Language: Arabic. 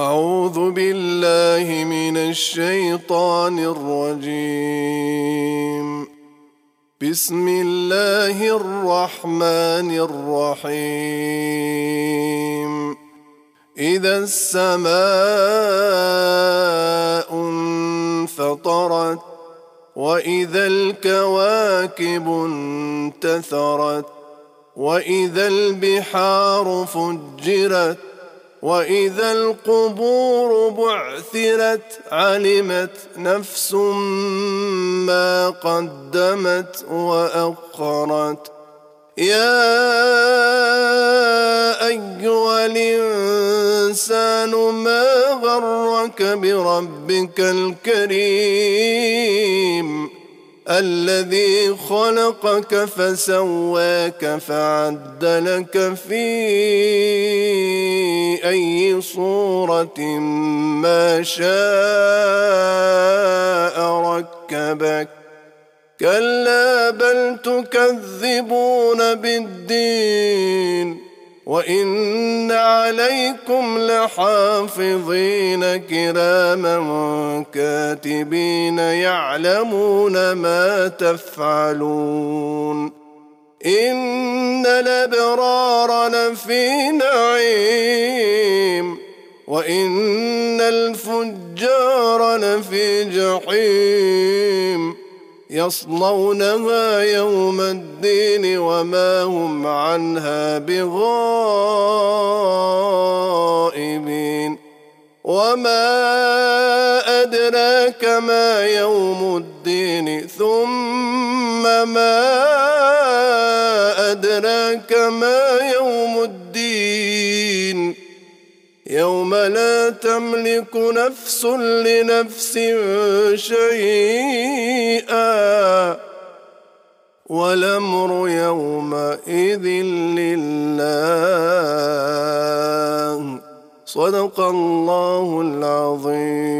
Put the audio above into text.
أعوذ بالله من الشيطان الرجيم. بسم الله الرحمن الرحيم. إذا السماء انفطرت وإذا الكواكب انتثرت وإذا البحار فجرت وإذا القبور بعثرت علمت نفس ما قدمت واخرت يا أيها الإنسان ما غرك بربك الكريم؟ الذي خلقك فسواك فعدلك في أي صورة ما شاء ركبك. كلا بل تكذبون بالدين. وان عليكم لحافظين كراما كاتبين يعلمون ما تفعلون ان الابرار لفي نعيم وان الفجار لفي جحيم يصلونها يوم الدين وما هم عنها بغائبين. وما أدراك ما يوم الدين ثم ما أدراك ما يوم الدين. يوم لا تملك نفس لنفس شيئا والأمر يومئذ لله. صدق الله العظيم.